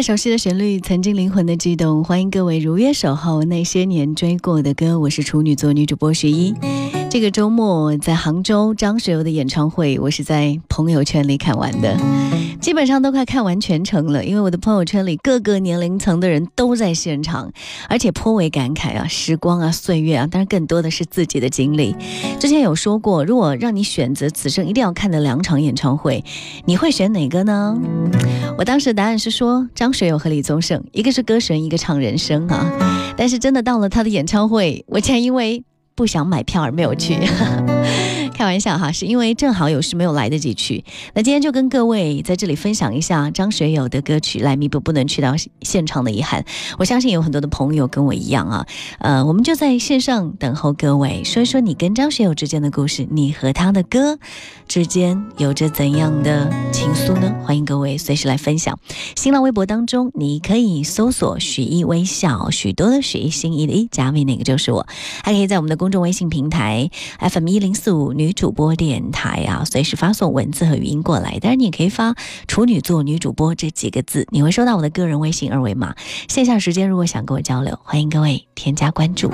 些熟悉的旋律，曾经灵魂的悸动。欢迎各位如约守候那些年追过的歌。我是处女座女主播十一。这个周末在杭州张学友的演唱会，我是在朋友圈里看完的，基本上都快看完全程了。因为我的朋友圈里各个年龄层的人都在现场，而且颇为感慨啊，时光啊，岁月啊，当然更多的是自己的经历。之前有说过，如果让你选择此生一定要看的两场演唱会，你会选哪个呢？我当时答案是说张学友和李宗盛，一个是歌神，一个唱人生啊。但是真的到了他的演唱会，我竟然因为不想买票而没有去。开玩笑哈，是因为正好有事没有来得及去。那今天就跟各位在这里分享一下张学友的歌曲，来弥补不能去到现场的遗憾。我相信有很多的朋友跟我一样啊，呃，我们就在线上等候各位，说一说你跟张学友之间的故事，你和他的歌之间有着怎样的情愫呢？欢迎各位随时来分享。新浪微博当中，你可以搜索“许一微笑”，许多的许，心仪的一，加微那个就是我。还可以在我们的公众微信平台 FM 一零四五女主播电台啊，随时发送文字和语音过来。当然，你也可以发“处女座女主播”这几个字，你会收到我的个人微信二维码。线下时间如果想跟我交流，欢迎各位添加关注。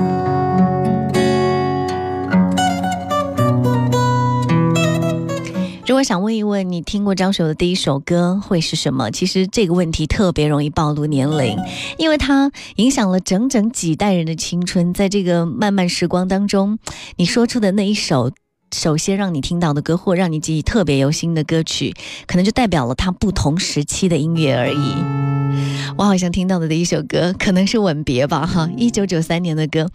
如果想问一问你听过张学友的第一首歌会是什么？其实这个问题特别容易暴露年龄，因为它影响了整整几代人的青春。在这个漫漫时光当中，你说出的那一首。首先让你听到的歌，或让你记忆特别犹新的歌曲，可能就代表了他不同时期的音乐而已。我好像听到的第一首歌，可能是《吻别》吧，哈，一九九三年的歌。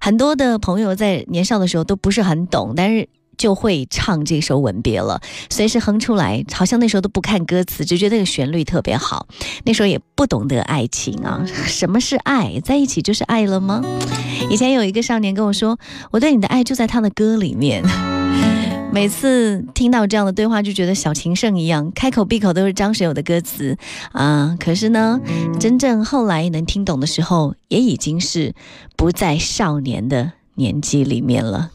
很多的朋友在年少的时候都不是很懂，但是就会唱这首《吻别》了，随时哼出来，好像那时候都不看歌词，只觉得这个旋律特别好。那时候也不懂得爱情啊，什么是爱？在一起就是爱了吗？以前有一个少年跟我说，我对你的爱就在他的歌里面。每次听到这样的对话，就觉得小情圣一样，开口闭口都是张学友的歌词啊。可是呢，真正后来能听懂的时候，也已经是不在少年的年纪里面了。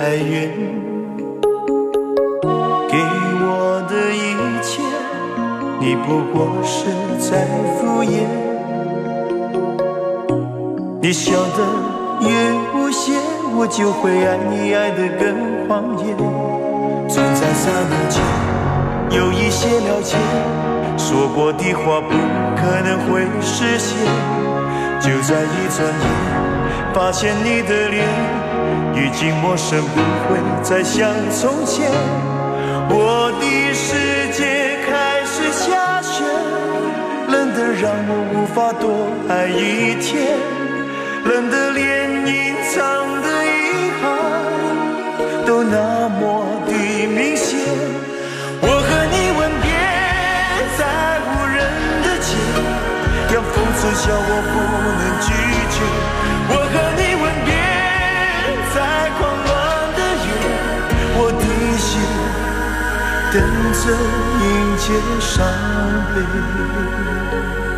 哀怨。给我的一切，你不过是在敷衍。你笑得越无邪，我就会爱你爱得更狂野。总在刹那间有一些了解，说过的话不可能会实现。就在一转眼，发现你的脸已经陌生，不会再像从前。我的世界开始下雪，冷得让我无法多爱一天。冷得连隐藏的遗憾都那么的明显。我和你吻别在无人的街，让风痴笑，我不能拒绝。等着迎接伤悲。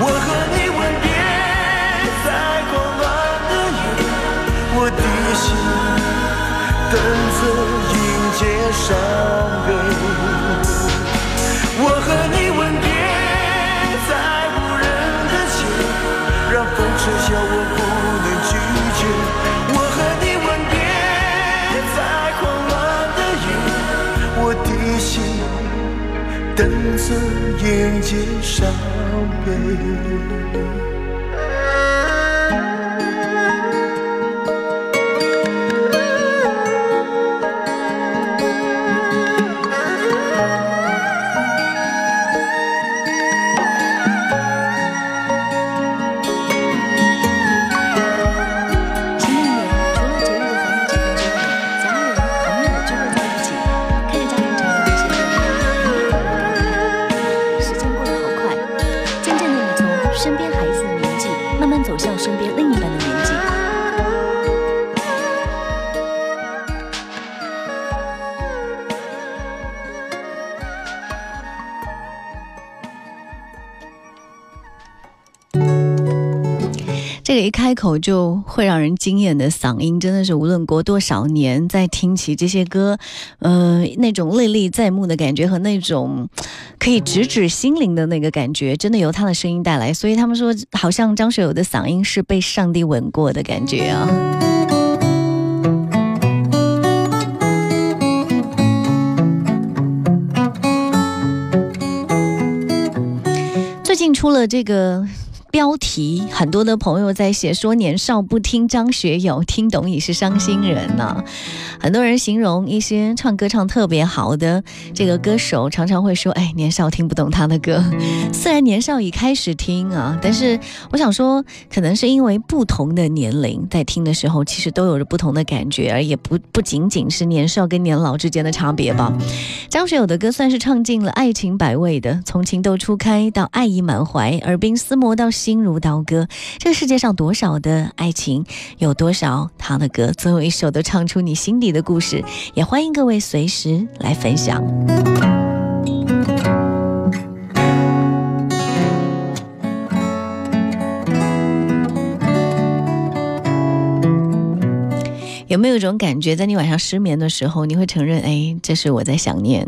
我和你吻别在狂乱的夜，我的心等着迎接伤悲。我和你等着迎接伤悲。这一开口就会让人惊艳的嗓音，真的是无论过多少年，再听起这些歌，呃，那种历历在目的感觉和那种可以直指心灵的那个感觉，真的由他的声音带来。所以他们说，好像张学友的嗓音是被上帝吻过的感觉啊。最近出了这个标题，很多的朋友在写说年少不听张学友，听懂已是伤心人呢、很多人形容一些唱歌唱特别好的这个歌手，常常会说：“哎，年少听不懂他的歌。”虽然年少已开始听啊，但是我想说，可能是因为不同的年龄在听的时候，其实都有着不同的感觉，而也不不仅仅是年少跟年老之间的差别吧。张学友的歌算是唱尽了爱情百味的，从情窦初开到爱意满怀，耳鬓厮磨到心如刀割。这个世界上多少的爱情，有多少他的歌，总有一首都唱出你心底的故事。也欢迎各位随时来分享。有没有一种感觉，在你晚上失眠的时候，你会承认，哎，这是我在想念；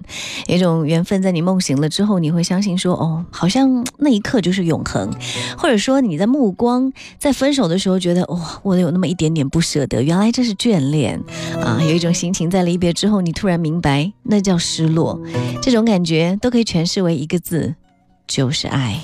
有一种缘分，在你梦醒了之后，你会相信说，哦，好像那一刻就是永恒，或者说你在目光在分手的时候，觉得哇，我有那么一点点不舍得，原来这是眷恋啊！有一种心情，在离别之后，你突然明白，那叫失落。这种感觉都可以诠释为一个字，就是爱。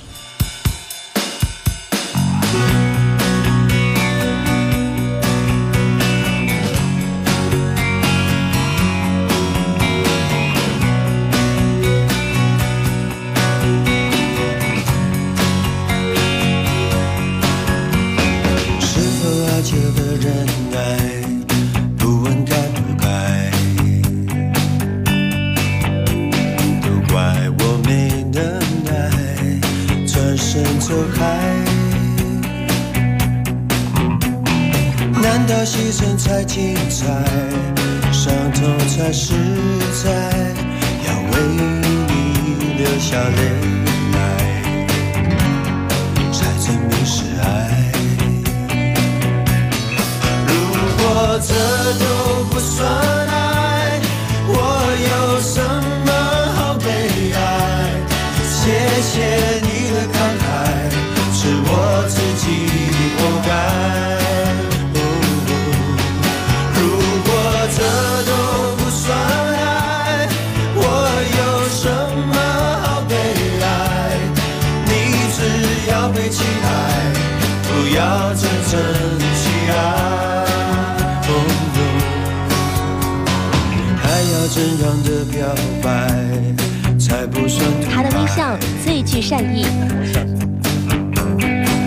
具善意。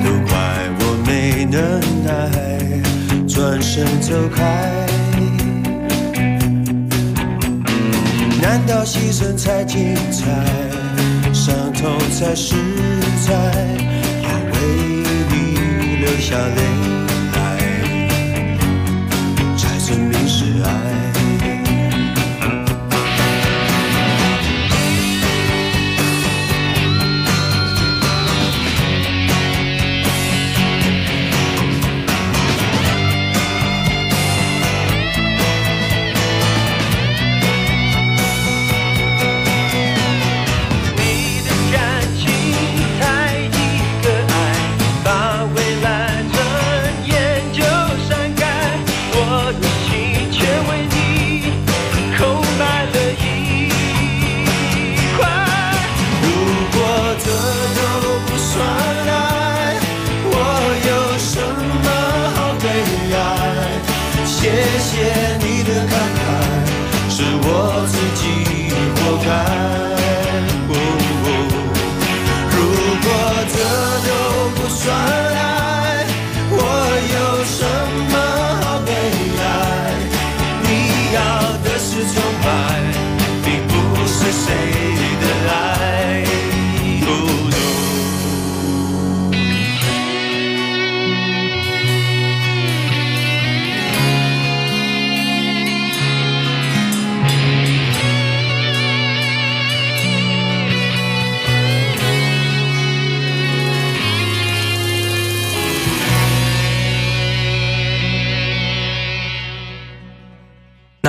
都怪我没能耐，转身走开。难道牺牲才精彩，伤痛才实在？要为你流下泪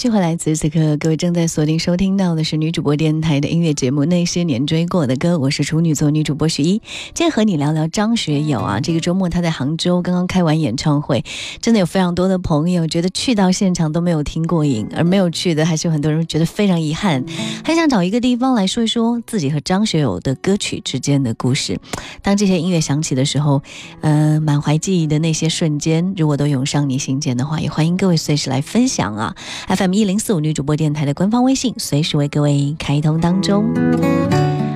续回来，此时此刻各位正在锁定收听到的是女主播电台的音乐节目《那些年追过的歌》，我是处女座女主播许一，今天和你聊聊张学友啊。这个周末他在杭州刚刚开完演唱会，真的有非常多的朋友觉得去到现场都没有听过瘾，而没有去的还是有很多人觉得非常遗憾，很想找一个地方来说一说自己和张学友的歌曲之间的故事。当这些音乐响起的时候，呃，满怀记忆的那些瞬间，如果都涌上你心间的话，也欢迎各位随时来分享啊。FM 一零四五女主播电台的官方微信随时为各位开通当中。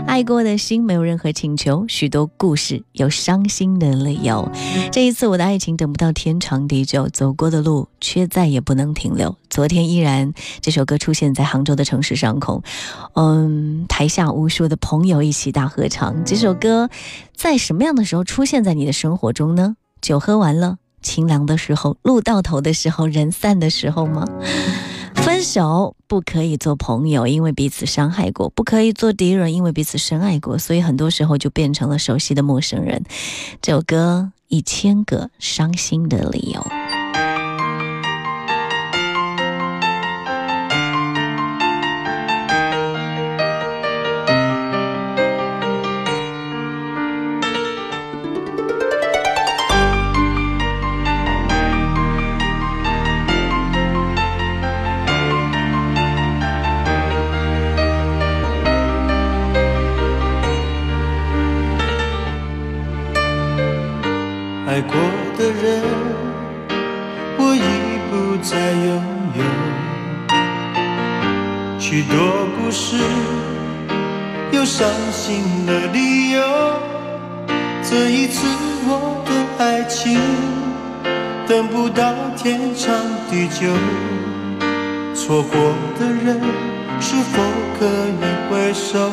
爱过的心没有任何请求，许多故事有伤心的理由。这一次我的爱情等不到天长地久，走过的路却再也不能停留。昨天依然这首歌出现在杭州的城市上空，嗯，台下无数的朋友一起大合唱。这首歌在什么样的时候出现在你的生活中呢？酒喝完了。清凉的时候，路到头的时候，人散的时候吗？手不可以做朋友，因为彼此伤害过；不可以做敌人，因为彼此深爱过。所以很多时候就变成了熟悉的陌生人。这首歌一千个伤心的理由。爱过的人，我已不再拥有。许多故事有伤心的理由。这一次我的爱情等不到天长地久，错过的人是否可以回首？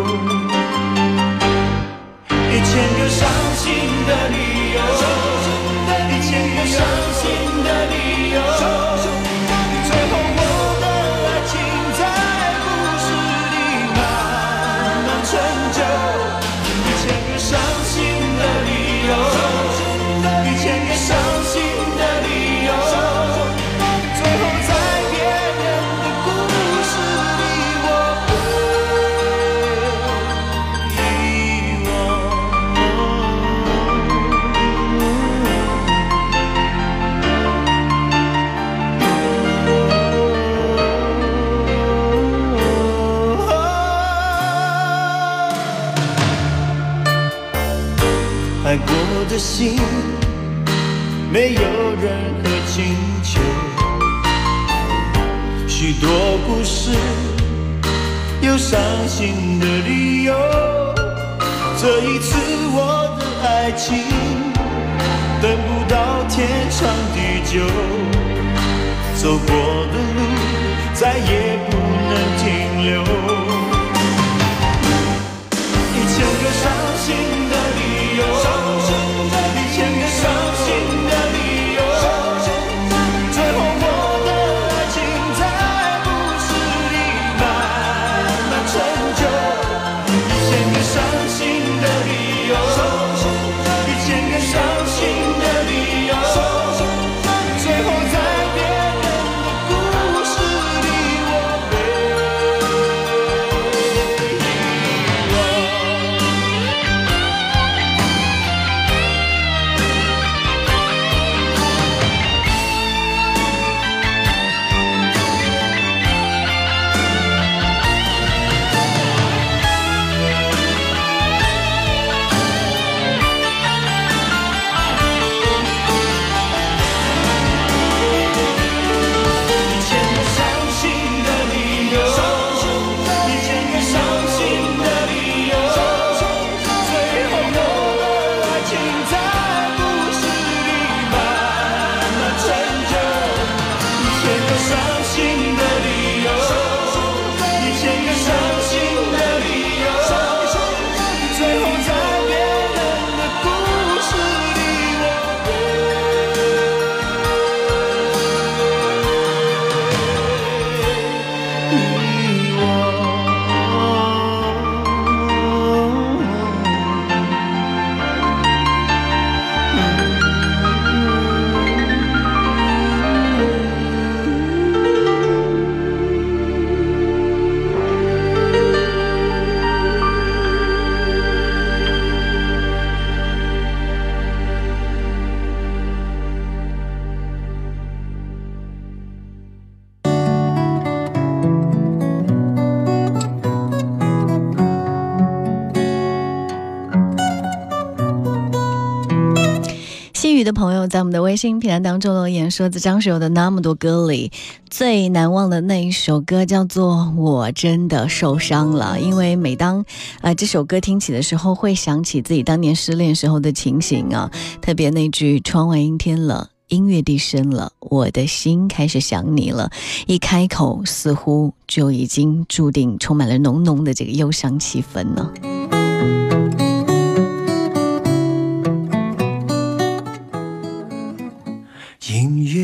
宇的朋友在我们的微信平台当中留言说，在张学友的那么多歌里，最难忘的那一首歌叫做《我真的受伤了》，因为每当呃这首歌听起的时候，会想起自己当年失恋时候的情形啊，特别那句“窗外阴天了”。音乐低声了，我的心开始想你了。一开口，似乎就已经注定充满了浓浓的这个忧伤气氛呢。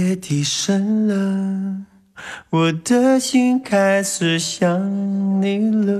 音乐低声了，我的心开始想你了。